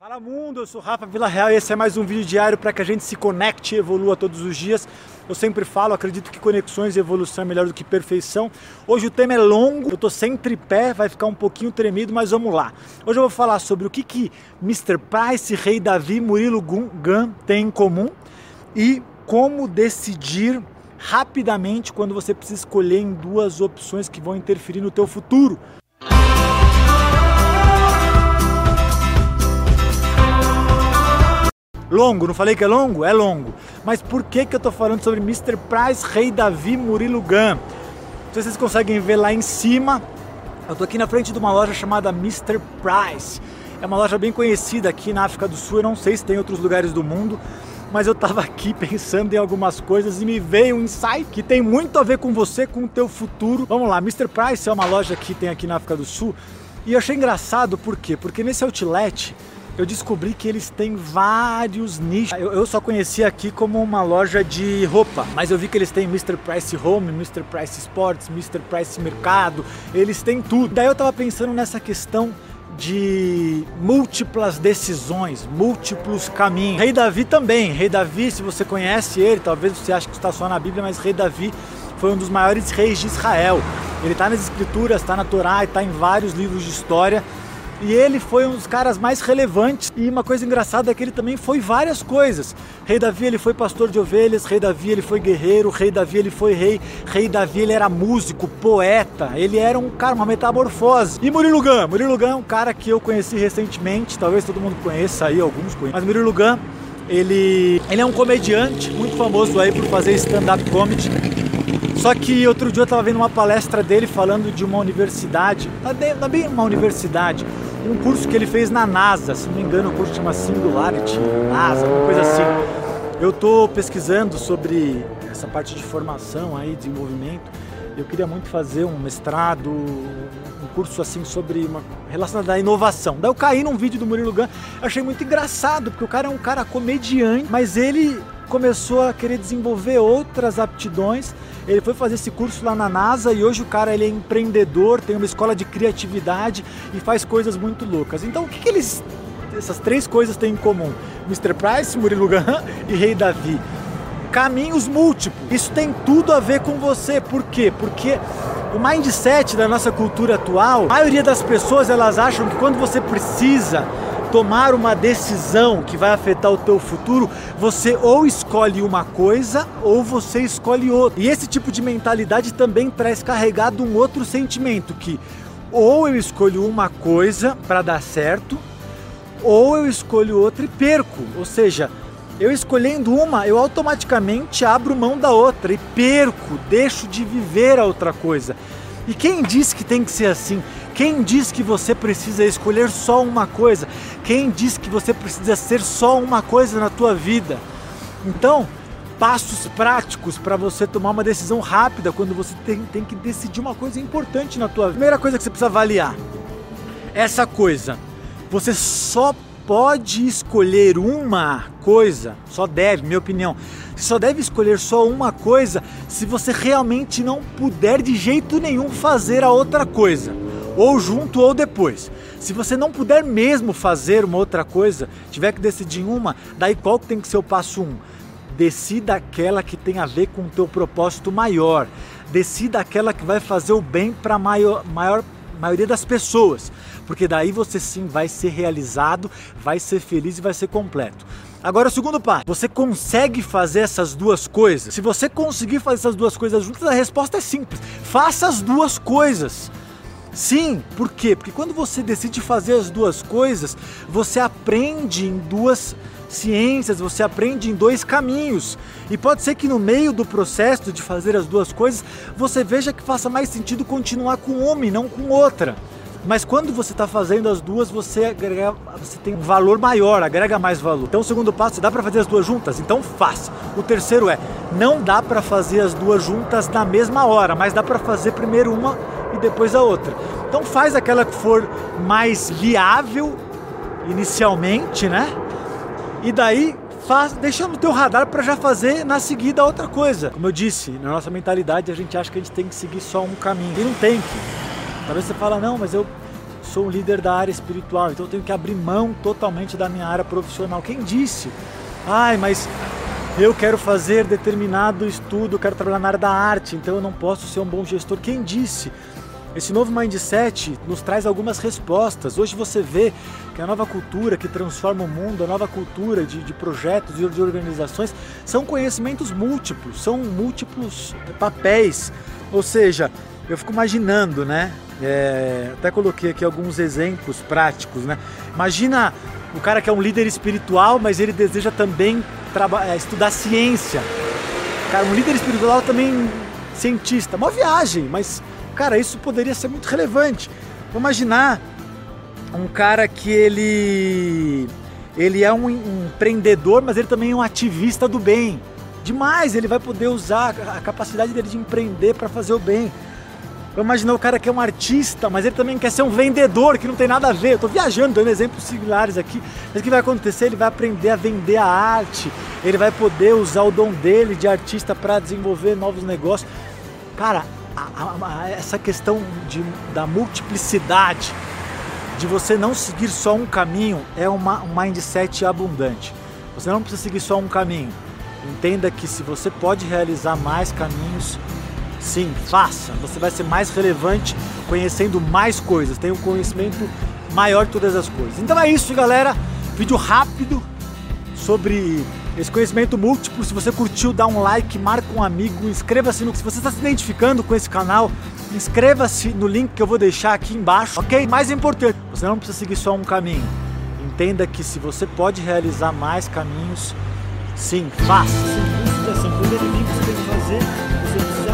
Fala mundo, eu sou Rafa Vila Real e esse é mais um vídeo diário para que a gente se conecte e evolua todos os dias. Eu sempre falo, acredito que conexões e evolução é melhor do que perfeição. Hoje o tema é longo, eu tô sem tripé, vai ficar um pouquinho tremido, mas vamos lá. Hoje eu vou falar sobre o que que Mr. Price, Rei Davi, Murilo Gun têm em comum e como decidir rapidamente quando você precisa escolher em duas opções que vão interferir no teu futuro. Longo, não falei que é longo? É longo. Mas por que, que eu tô falando sobre Mr. Price, Rei Davi, Murilo Gun? Não sei se vocês conseguem ver lá em cima. Eu tô aqui na frente de uma loja chamada Mr. Price. É uma loja bem conhecida aqui na África do Sul. Eu não sei se tem em outros lugares do mundo, mas eu tava aqui pensando em algumas coisas e me veio um insight que tem muito a ver com você, com o teu futuro. Vamos lá, Mr. Price é uma loja que tem aqui na África do Sul. E eu achei engraçado por quê? Porque nesse outlet eu descobri que eles têm vários nichos. Eu, eu, só conhecia aqui como uma loja de roupa, mas eu vi que eles têm Mr. Price Home, Mr. Price Sports, Mr. Price Mercado, eles têm tudo. Daí eu tava pensando nessa questão de múltiplas decisões, múltiplos caminhos. Rei Davi também. Rei Davi, se você conhece ele, talvez você ache que está só na Bíblia, mas Rei Davi foi um dos maiores reis de Israel. Ele está nas escrituras, está na Torá, está em vários livros de história. E ele foi um dos caras mais relevantes. E uma coisa engraçada é que ele também foi várias coisas. Rei Davi ele foi pastor de ovelhas, Rei Davi ele foi guerreiro, Rei Davi ele foi rei, Rei Davi ele era músico, poeta, ele era um cara, uma metamorfose. E Murilo Gun? Murilo Gun é um cara que eu conheci recentemente, talvez todo mundo conheça aí, alguns conhecem. Mas Murilo Gun, ele, ele é um comediante muito famoso aí por fazer stand-up comedy. Só que outro dia eu estava vendo uma palestra dele falando de uma universidade, não é bem uma universidade, um curso que ele fez na NASA, se não me engano, o curso chama Singularity, NASA, alguma coisa assim. Eu estou pesquisando sobre essa parte de formação aí, desenvolvimento. Eu queria muito fazer um mestrado, um curso assim sobre uma relacionado à inovação. Daí eu caí num vídeo do Murilo Gun, achei muito engraçado, porque o cara é um cara comediante, mas ele começou a querer desenvolver outras aptidões. Ele foi fazer esse curso lá na NASA e hoje o cara ele é empreendedor, tem uma escola de criatividade e faz coisas muito loucas. Então o que, que eles essas três coisas têm em comum? Mr. Price, Murilo Gun e Rei Davi. Caminhos múltiplos. Isso tem tudo a ver com você. Por quê? Porque o mindset da nossa cultura atual, a maioria das pessoas elas acham que quando você precisa tomar uma decisão que vai afetar o teu futuro, você ou escolhe uma coisa ou você escolhe outra. E esse tipo de mentalidade também traz carregado um outro sentimento que ou eu escolho uma coisa para dar certo, ou eu escolho outra e perco. Ou seja, eu escolhendo uma, eu automaticamente abro mão da outra e perco, deixo de viver a outra coisa. E quem diz que tem que ser assim? Quem diz que você precisa escolher só uma coisa? Quem diz que você precisa ser só uma coisa na tua vida? Então, passos práticos para você tomar uma decisão rápida quando você tem, tem que decidir uma coisa importante na tua vida. Primeira coisa que você precisa avaliar, essa coisa, você só pode escolher uma coisa, só deve, minha opinião, você só deve escolher só uma coisa se você realmente não puder de jeito nenhum fazer a outra coisa ou junto ou depois. Se você não puder mesmo fazer uma outra coisa, tiver que decidir uma, daí qual tem que ser o passo um? Decida aquela que tem a ver com o teu propósito maior. Decida aquela que vai fazer o bem para maior, maior maioria das pessoas, porque daí você sim vai ser realizado, vai ser feliz e vai ser completo. Agora o segundo passo, você consegue fazer essas duas coisas? Se você conseguir fazer essas duas coisas juntas, a resposta é simples. Faça as duas coisas. Sim, por quê? Porque quando você decide fazer as duas coisas, você aprende em duas ciências, você aprende em dois caminhos. E pode ser que no meio do processo de fazer as duas coisas, você veja que faça mais sentido continuar com uma e não com outra. Mas quando você está fazendo as duas, você, agrega, você tem um valor maior, agrega mais valor. Então, o segundo passo, dá para fazer as duas juntas? Então, faça. O terceiro é, não dá para fazer as duas juntas na mesma hora, mas dá para fazer primeiro uma e depois a outra. Então faz aquela que for mais viável inicialmente, né? E daí faz, deixa no teu radar para já fazer na seguida outra coisa. Como eu disse, na nossa mentalidade a gente acha que a gente tem que seguir só um caminho. E não tem que. Talvez você fala, não, mas eu sou um líder da área espiritual, então eu tenho que abrir mão totalmente da minha área profissional. Quem disse? Ai, mas eu quero fazer determinado estudo, quero trabalhar na área da arte, então eu não posso ser um bom gestor. Quem disse? Esse novo mindset nos traz algumas respostas. Hoje você vê que a nova cultura que transforma o mundo, a nova cultura de, de projetos e de organizações, são conhecimentos múltiplos, são múltiplos papéis. Ou seja, eu fico imaginando, né? É, até coloquei aqui alguns exemplos práticos, né? Imagina o cara que é um líder espiritual, mas ele deseja também é, estudar ciência. Cara, um líder espiritual também cientista. Uma viagem, mas Cara, isso poderia ser muito relevante. Vou imaginar um cara que ele ele é um empreendedor, mas ele também é um ativista do bem. Demais, ele vai poder usar a capacidade dele de empreender para fazer o bem. Vou imaginar o cara que é um artista, mas ele também quer ser um vendedor, que não tem nada a ver. Eu estou viajando, dando exemplos similares aqui. Mas o que vai acontecer? Ele vai aprender a vender a arte, ele vai poder usar o dom dele de artista para desenvolver novos negócios. Cara, a, a, essa questão de, da multiplicidade, de você não seguir só um caminho, é uma, um mindset abundante. Você não precisa seguir só um caminho. Entenda que se você pode realizar mais caminhos, sim, faça. Você vai ser mais relevante conhecendo mais coisas, tem um conhecimento maior de todas as coisas. Então é isso, galera. Vídeo rápido sobre esse conhecimento múltiplo. Se você curtiu, dá um like, marca um amigo, inscreva-se no. Se você está se identificando com esse canal, inscreva-se no link que eu vou deixar aqui embaixo, ok? Mais importante, você não precisa seguir só um caminho. Entenda que se você pode realizar mais caminhos, sim, faça. Sim, que fazer